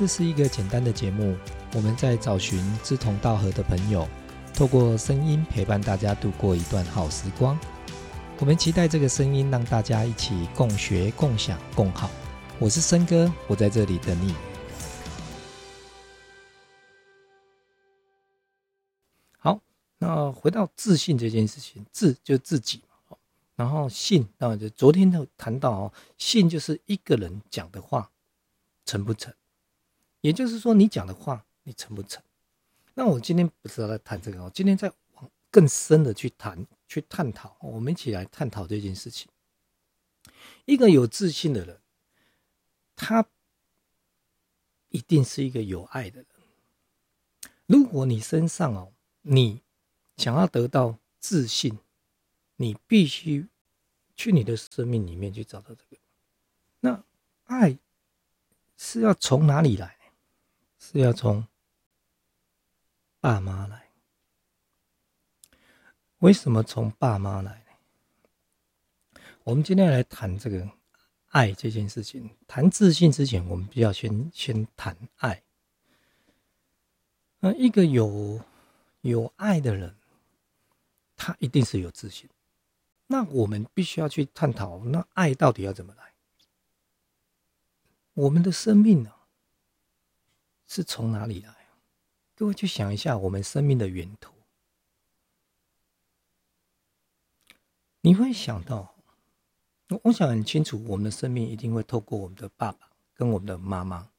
这是一个简单的节目，我们在找寻志同道合的朋友，透过声音陪伴大家度过一段好时光。我们期待这个声音让大家一起共学、共享、共好。我是森哥，我在这里等你。好，那回到自信这件事情，自就自己嘛，然后信啊，就昨天都谈到哦，信就是一个人讲的话成不成，也就是说你讲的话你成不成。那我今天不是要来谈这个哦，今天在往更深的去谈、去探讨，我们一起来探讨这件事情。一个有自信的人，他一定是一个有爱的人。如果你身上哦，你想要得到自信，你必须去你的生命里面去找到这个。那爱是要从哪里来？是要从爸妈来？为什么从爸妈来呢？我们今天来谈这个爱这件事情。谈自信之前，我们必要先先谈爱。那一个有。有爱的人，他一定是有自信。那我们必须要去探讨，那爱到底要怎么来？我们的生命呢，是从哪里来？各位去想一下，我们生命的源头，你会想到，我想很清楚，我们的生命一定会透过我们的爸爸跟我们的妈妈。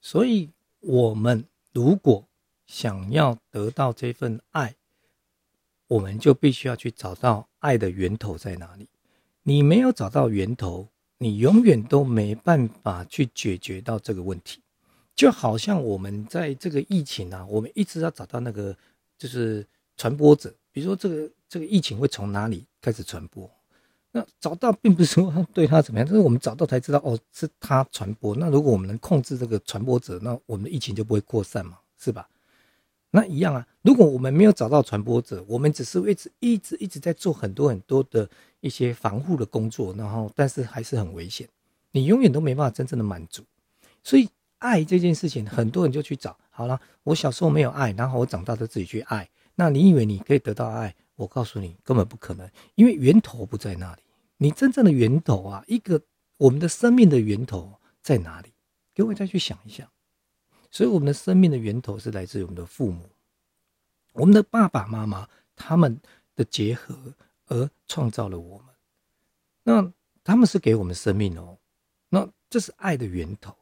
所以，我们如果想要得到这份爱，我们就必须要去找到爱的源头在哪里。你没有找到源头，你永远都没办法去解决到这个问题。就好像我们在这个疫情啊，我们一直要找到那个就是传播者，比如说这个这个疫情会从哪里开始传播？那找到并不是说对他怎么样，但是我们找到才知道哦，是他传播。那如果我们能控制这个传播者，那我们的疫情就不会扩散嘛，是吧？那一样啊！如果我们没有找到传播者，我们只是一直一直一直在做很多很多的一些防护的工作，然后但是还是很危险，你永远都没办法真正的满足。所以爱这件事情，很多人就去找好了。我小时候没有爱，然后我长大就自己去爱。那你以为你可以得到爱？我告诉你，根本不可能，因为源头不在那里。你真正的源头啊，一个我们的生命的源头在哪里？各位再去想一想。所以，我们的生命的源头是来自于我们的父母，我们的爸爸妈妈他们的结合而创造了我们。那他们是给我们生命哦，那这是爱的源头。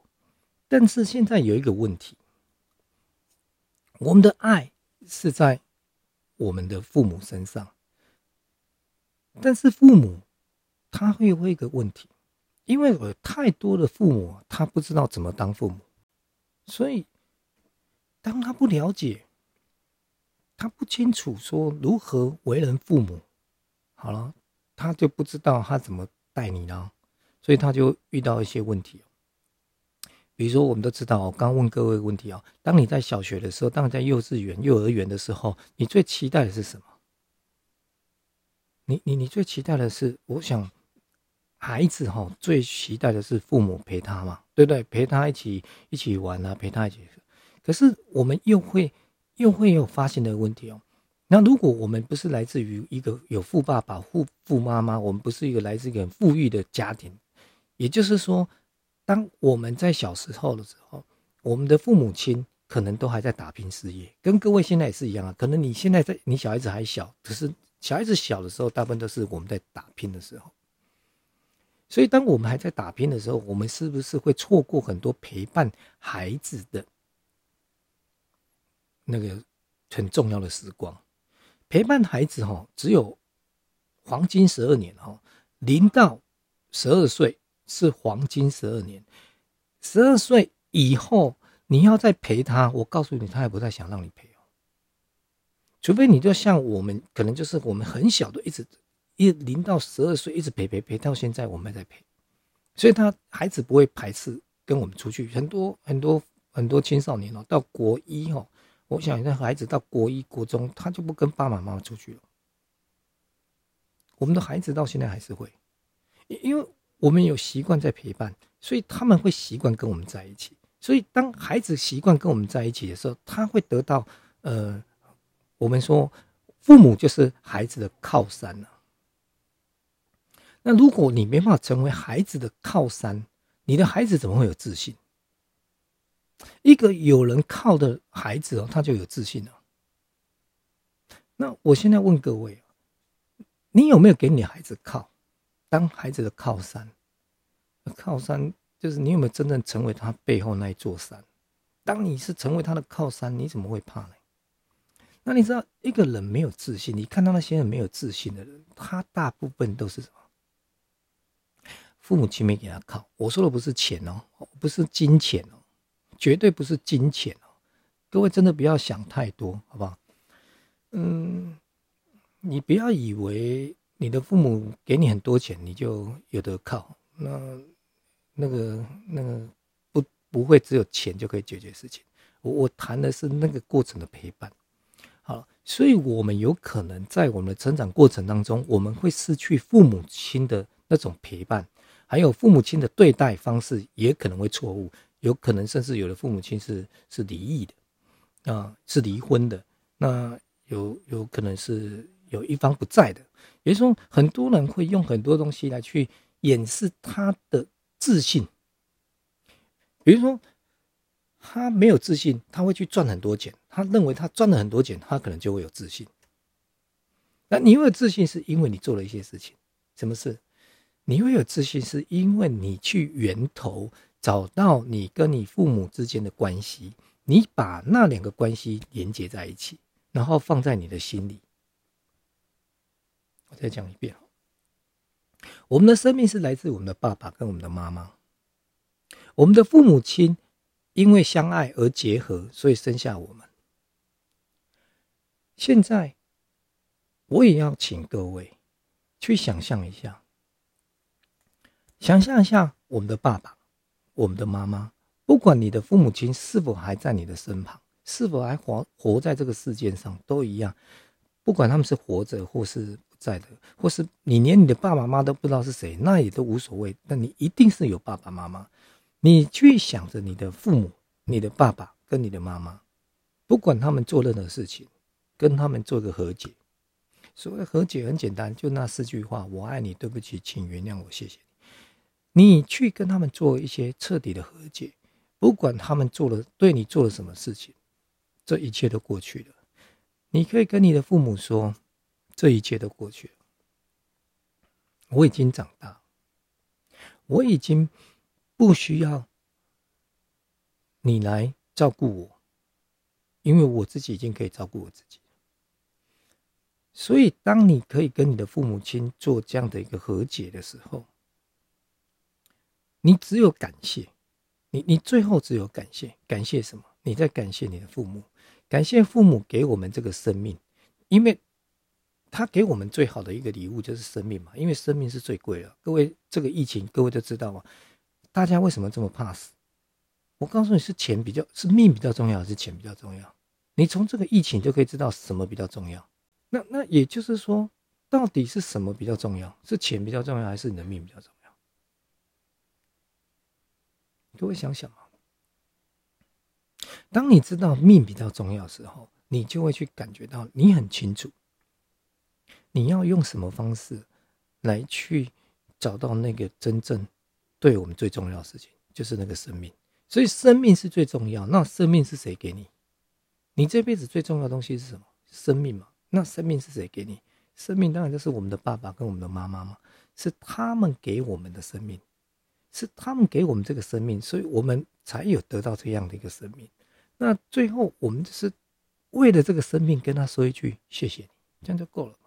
但是现在有一个问题，我们的爱是在我们的父母身上，但是父母他会有一个问题，因为有太多的父母，他不知道怎么当父母。所以，当他不了解，他不清楚说如何为人父母，好了，他就不知道他怎么带你呢，所以他就遇到一些问题。比如说，我们都知道，我刚问各位问题啊，当你在小学的时候，当你在幼稚园、幼儿园的时候，你最期待的是什么？你、你、你最期待的是，我想。孩子哈最期待的是父母陪他嘛，对不对？陪他一起一起玩啊，陪他一起。可是我们又会又会有发现的问题哦。那如果我们不是来自于一个有富爸爸、富富妈妈，我们不是一个来自一个很富裕的家庭，也就是说，当我们在小时候的时候，我们的父母亲可能都还在打拼事业，跟各位现在也是一样啊。可能你现在在你小孩子还小，可是小孩子小的时候，大部分都是我们在打拼的时候。所以，当我们还在打拼的时候，我们是不是会错过很多陪伴孩子的那个很重要的时光？陪伴孩子哈，只有黄金十二年哈，零到十二岁是黄金十二年，十二岁以后你要再陪他，我告诉你，他也不再想让你陪哦。除非你就像我们，可能就是我们很小的一直。一零到十二岁一直陪陪陪到现在，我们还在陪，所以他孩子不会排斥跟我们出去。很多很多很多青少年哦，到国一哦，我想那孩子到国一国中，他就不跟爸爸妈妈出去了。我们的孩子到现在还是会，因为我们有习惯在陪伴，所以他们会习惯跟我们在一起。所以当孩子习惯跟我们在一起的时候，他会得到呃，我们说父母就是孩子的靠山了。那如果你没办法成为孩子的靠山，你的孩子怎么会有自信？一个有人靠的孩子哦，他就有自信了。那我现在问各位你有没有给你孩子靠，当孩子的靠山？靠山就是你有没有真正成为他背后那一座山？当你是成为他的靠山，你怎么会怕呢？那你知道一个人没有自信，你看到那些人没有自信的人，他大部分都是什么？父母亲没给他靠，我说的不是钱哦，不是金钱哦，绝对不是金钱哦。各位真的不要想太多，好不好？嗯，你不要以为你的父母给你很多钱，你就有得靠。那那个那个不不会只有钱就可以解决事情。我我谈的是那个过程的陪伴。好，所以我们有可能在我们的成长过程当中，我们会失去父母亲的那种陪伴。还有父母亲的对待方式也可能会错误，有可能甚至有的父母亲是是离异的，啊，是离婚的，那有有可能是有一方不在的，也就是说，很多人会用很多东西来去掩饰他的自信，比如说他没有自信，他会去赚很多钱，他认为他赚了很多钱，他可能就会有自信。那你有自信是因为你做了一些事情，什么事？你会有自信，是因为你去源头找到你跟你父母之间的关系，你把那两个关系连接在一起，然后放在你的心里。我再讲一遍，我们的生命是来自我们的爸爸跟我们的妈妈，我们的父母亲因为相爱而结合，所以生下我们。现在，我也要请各位去想象一下。想象一下，我们的爸爸，我们的妈妈，不管你的父母亲是否还在你的身旁，是否还活活在这个世界上，都一样。不管他们是活着或是在的，或是你连你的爸爸妈妈都不知道是谁，那也都无所谓。但你一定是有爸爸妈妈。你去想着你的父母、你的爸爸跟你的妈妈，不管他们做任何事情，跟他们做个和解。所谓和解很简单，就那四句话：我爱你，对不起，请原谅我，谢谢。你去跟他们做一些彻底的和解，不管他们做了对你做了什么事情，这一切都过去了。你可以跟你的父母说，这一切都过去了。我已经长大，我已经不需要你来照顾我，因为我自己已经可以照顾我自己。所以，当你可以跟你的父母亲做这样的一个和解的时候，你只有感谢，你你最后只有感谢，感谢什么？你在感谢你的父母，感谢父母给我们这个生命，因为他给我们最好的一个礼物就是生命嘛，因为生命是最贵的。各位，这个疫情各位都知道吗？大家为什么这么怕死？我告诉你是钱比较是命比较重要，还是钱比较重要？你从这个疫情就可以知道什么比较重要。那那也就是说，到底是什么比较重要？是钱比较重要，还是你的命比较重要？各位想想啊，当你知道命比较重要的时候，你就会去感觉到你很清楚，你要用什么方式来去找到那个真正对我们最重要的事情，就是那个生命。所以生命是最重要。那生命是谁给你？你这辈子最重要的东西是什么？生命嘛。那生命是谁给你？生命当然就是我们的爸爸跟我们的妈妈嘛，是他们给我们的生命。是他们给我们这个生命，所以我们才有得到这样的一个生命。那最后我们就是为了这个生命跟他说一句谢谢你，这样就够了？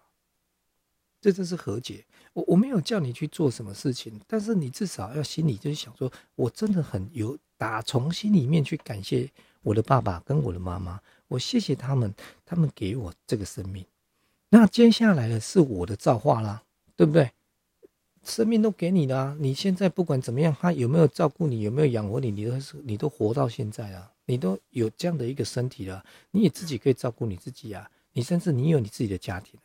这就是和解。我我没有叫你去做什么事情，但是你至少要心里就是想说，我真的很有打从心里面去感谢我的爸爸跟我的妈妈，我谢谢他们，他们给我这个生命。那接下来的是我的造化啦，对不对？生命都给你的啊！你现在不管怎么样，他有没有照顾你，有没有养活你，你都是你都活到现在啊，你都有这样的一个身体了，你也自己可以照顾你自己啊，你甚至你有你自己的家庭，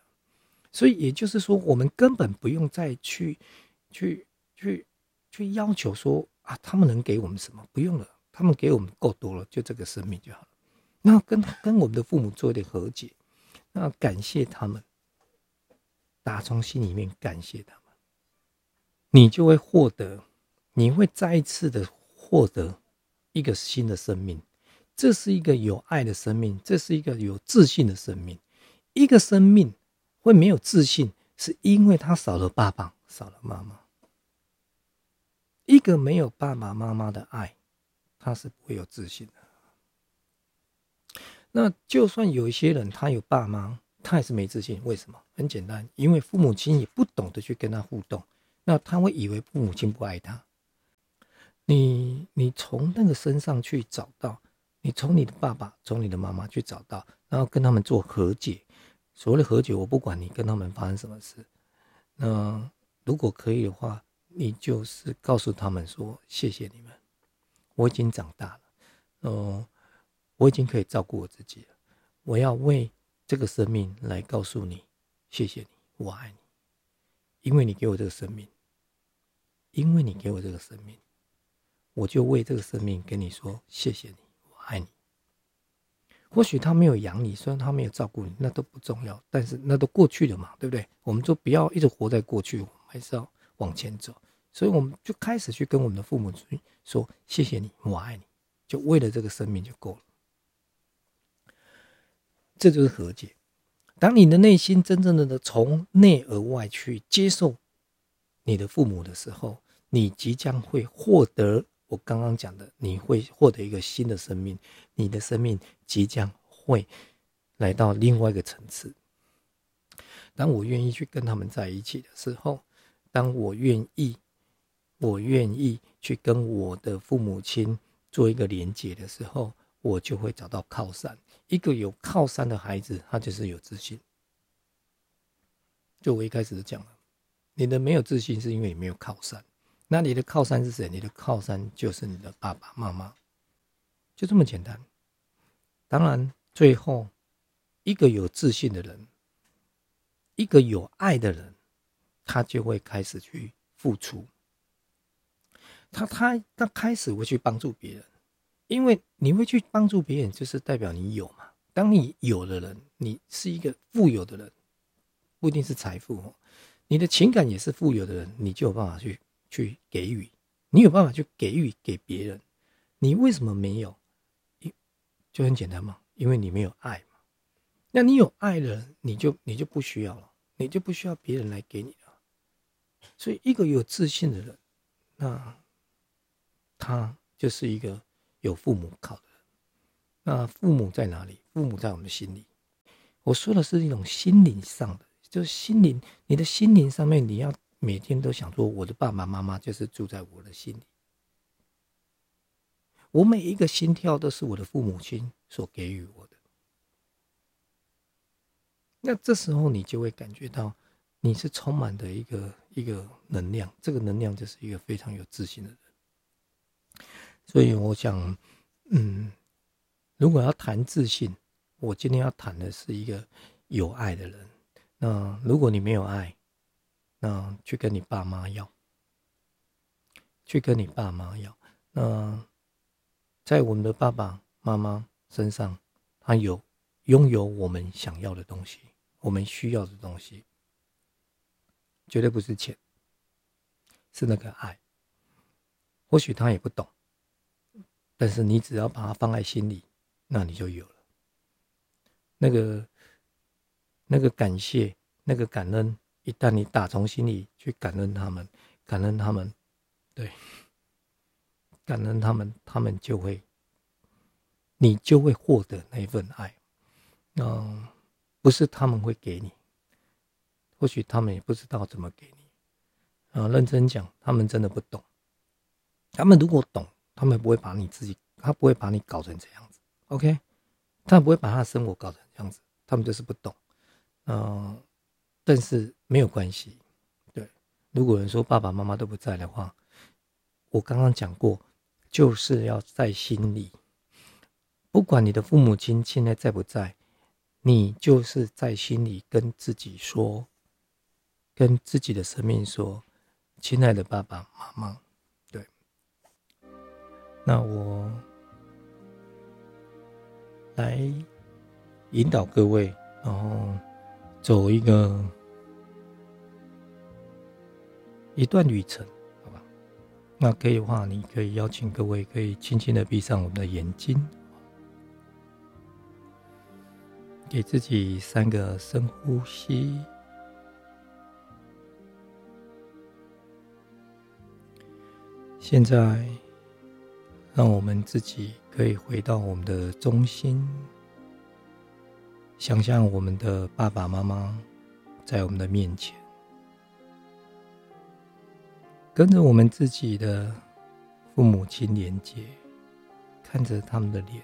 所以也就是说，我们根本不用再去去去去要求说啊，他们能给我们什么？不用了，他们给我们够多了，就这个生命就好了。那跟跟我们的父母做一点和解，那感谢他们，打从心里面感谢他们，你就会获得，你会再一次的获得一个新的生命。这是一个有爱的生命，这是一个有自信的生命。一个生命会没有自信，是因为他少了爸爸，少了妈妈。一个没有爸爸妈妈的爱，他是不会有自信的。那就算有一些人他有爸妈，他也是没自信。为什么？很简单，因为父母亲也不懂得去跟他互动，那他会以为父母亲不爱他。你你从那个身上去找到，你从你的爸爸，从你的妈妈去找到，然后跟他们做和解。所谓的和解，我不管你跟他们发生什么事，那如果可以的话。你就是告诉他们说：“谢谢你们，我已经长大了，嗯，我已经可以照顾我自己了。我要为这个生命来告诉你，谢谢你，我爱你，因为你给我这个生命，因为你给我这个生命，我就为这个生命跟你说谢谢你，我爱你。或许他没有养你，虽然他没有照顾你，那都不重要，但是那都过去了嘛，对不对？我们就不要一直活在过去，我们还是要。”往前走，所以我们就开始去跟我们的父母说：“谢谢你，我爱你。”就为了这个生命就够了。这就是和解。当你的内心真正的的从内而外去接受你的父母的时候，你即将会获得我刚刚讲的，你会获得一个新的生命，你的生命即将会来到另外一个层次。当我愿意去跟他们在一起的时候。当我愿意，我愿意去跟我的父母亲做一个连接的时候，我就会找到靠山。一个有靠山的孩子，他就是有自信。就我一开始讲了，你的没有自信是因为你没有靠山。那你的靠山是谁？你的靠山就是你的爸爸妈妈，就这么简单。当然，最后一个有自信的人，一个有爱的人。他就会开始去付出，他他他开始会去帮助别人，因为你会去帮助别人，就是代表你有嘛。当你有的人，你是一个富有的人，不一定是财富哦，你的情感也是富有的人，你就有办法去去给予，你有办法去给予给别人。你为什么没有？就很简单嘛，因为你没有爱嘛。那你有爱的人，你就你就不需要了，你就不需要别人来给你了。所以，一个有自信的人，那他就是一个有父母靠的人。那父母在哪里？父母在我们心里。我说的是一种心灵上的，就是心灵，你的心灵上面，你要每天都想说，我的爸爸妈妈就是住在我的心里。我每一个心跳都是我的父母亲所给予我的。那这时候，你就会感觉到。你是充满的一个一个能量，这个能量就是一个非常有自信的人。所以我想，嗯，如果要谈自信，我今天要谈的是一个有爱的人。那如果你没有爱，那去跟你爸妈要，去跟你爸妈要。那在我们的爸爸妈妈身上，他有拥有我们想要的东西，我们需要的东西。绝对不是钱，是那个爱。或许他也不懂，但是你只要把它放在心里，那你就有了。那个、那个感谢、那个感恩，一旦你打从心里去感恩他们，感恩他们，对，感恩他们，他们就会，你就会获得那份爱。嗯，不是他们会给你。或许他们也不知道怎么给你，啊，认真讲，他们真的不懂。他们如果懂，他们不会把你自己，他不会把你搞成这样子。OK，他不会把他的生活搞成这样子，他们就是不懂。嗯，但是没有关系。对，如果人说爸爸妈妈都不在的话，我刚刚讲过，就是要在心里，不管你的父母亲现在在不在，你就是在心里跟自己说。跟自己的生命说：“亲爱的爸爸妈妈，对那我来引导各位，然后走一个一段旅程，好吧？那可以的话，你可以邀请各位可以轻轻的闭上我们的眼睛，给自己三个深呼吸。现在，让我们自己可以回到我们的中心，想象我们的爸爸妈妈在我们的面前，跟着我们自己的父母亲连接，看着他们的脸，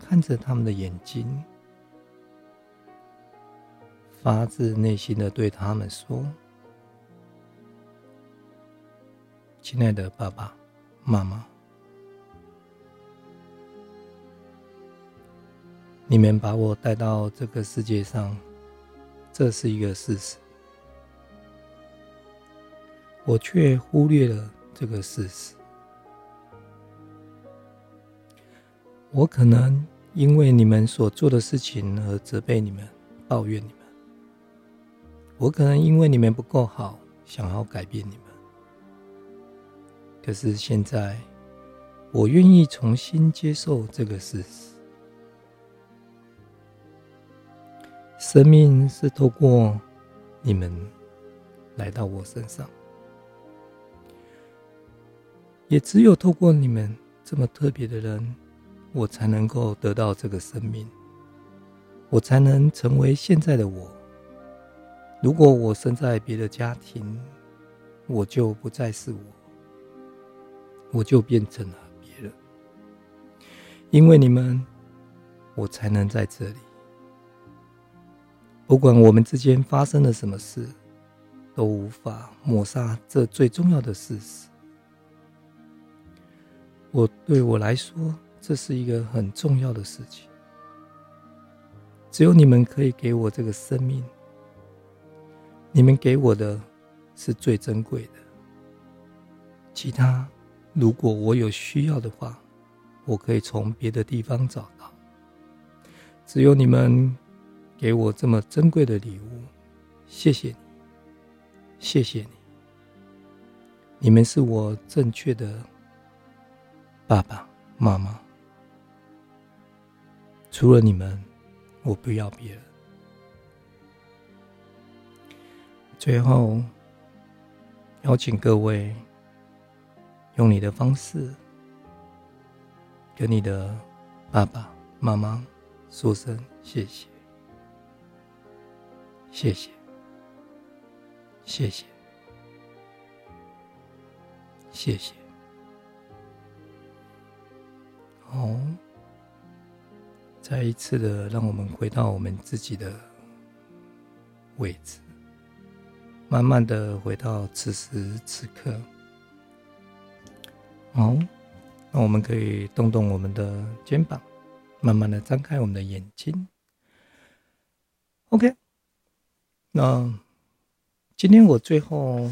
看着他们的眼睛，发自内心的对他们说。亲爱的爸爸妈妈，你们把我带到这个世界上，这是一个事实，我却忽略了这个事实。我可能因为你们所做的事情而责备你们、抱怨你们；我可能因为你们不够好，想要改变你们。可是现在，我愿意重新接受这个事实：生命是透过你们来到我身上，也只有透过你们这么特别的人，我才能够得到这个生命，我才能成为现在的我。如果我生在别的家庭，我就不再是我。我就变成了别人，因为你们，我才能在这里。不管我们之间发生了什么事，都无法抹杀这最重要的事实。我对我来说，这是一个很重要的事情。只有你们可以给我这个生命，你们给我的是最珍贵的，其他。如果我有需要的话，我可以从别的地方找到。只有你们给我这么珍贵的礼物，谢谢你，谢谢你。你们是我正确的爸爸妈妈。除了你们，我不要别人。最后，邀请各位。用你的方式，跟你的爸爸妈妈说声谢谢，谢谢，谢谢，谢谢。好，再一次的，让我们回到我们自己的位置，慢慢的回到此时此刻。好，那我们可以动动我们的肩膀，慢慢的张开我们的眼睛。OK，那今天我最后，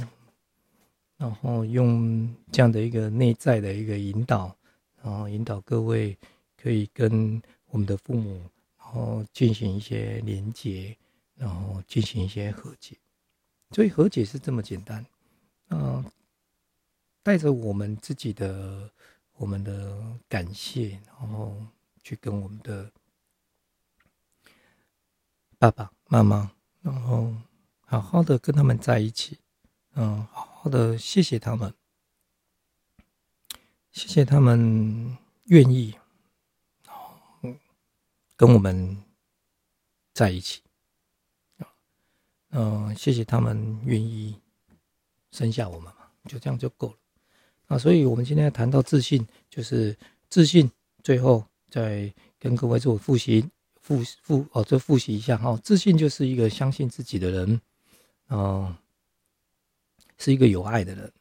然后用这样的一个内在的一个引导，然后引导各位可以跟我们的父母，然后进行一些连接，然后进行一些和解。所以和解是这么简单，嗯。带着我们自己的、我们的感谢，然后去跟我们的爸爸妈妈，然后好好的跟他们在一起，嗯，好好的谢谢他们，谢谢他们愿意，嗯，跟我们在一起，嗯，谢谢他们愿意生下我们嘛，就这样就够了。啊，所以我们今天谈到自信，就是自信。最后再跟各位做复习，复复哦，这复习一下哈。自信就是一个相信自己的人，嗯，是一个有爱的人。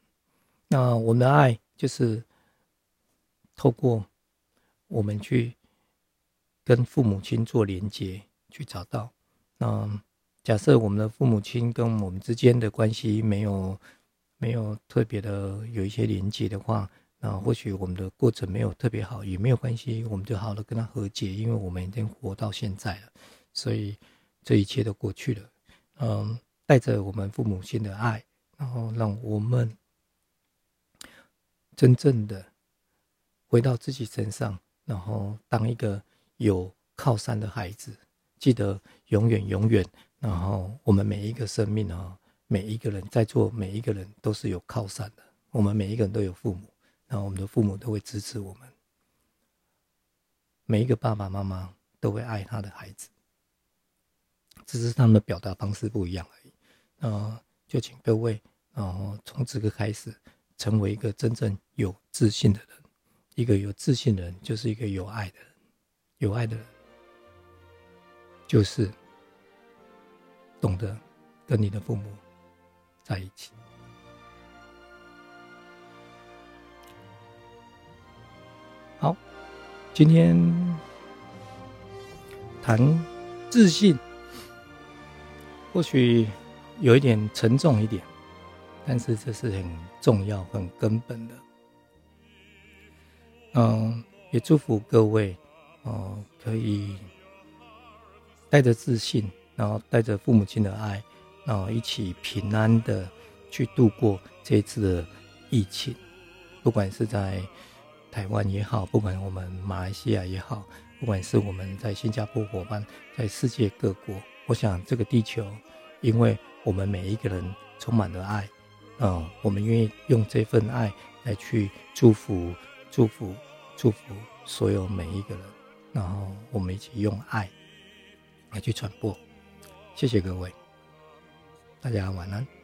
那我们的爱就是透过我们去跟父母亲做连接，去找到。那假设我们的父母亲跟我们之间的关系没有。没有特别的有一些连接的话，那或许我们的过程没有特别好，也没有关系，我们就好了跟他和解，因为我们已经活到现在了，所以这一切都过去了。嗯，带着我们父母亲的爱，然后让我们真正的回到自己身上，然后当一个有靠山的孩子，记得永远永远，然后我们每一个生命啊，每一个人在座每一个人都是有靠山的，我们每一个人都有父母。然后我们的父母都会支持我们，每一个爸爸妈妈都会爱他的孩子，只是他们的表达方式不一样而已。那就请各位，然后从这个开始，成为一个真正有自信的人。一个有自信的人，就是一个有爱的人。有爱的人，就是懂得跟你的父母在一起。今天谈自信，或许有一点沉重一点，但是这是很重要、很根本的。嗯，也祝福各位哦，可以带着自信，然后带着父母亲的爱，然后一起平安的去度过这一次的疫情，不管是在。台湾也好，不管我们马来西亚也好，不管是我们在新加坡伙伴，在世界各国，我想这个地球，因为我们每一个人充满了爱，嗯，我们愿意用这份爱来去祝福、祝福、祝福所有每一个人，然后我们一起用爱来去传播。谢谢各位，大家晚安。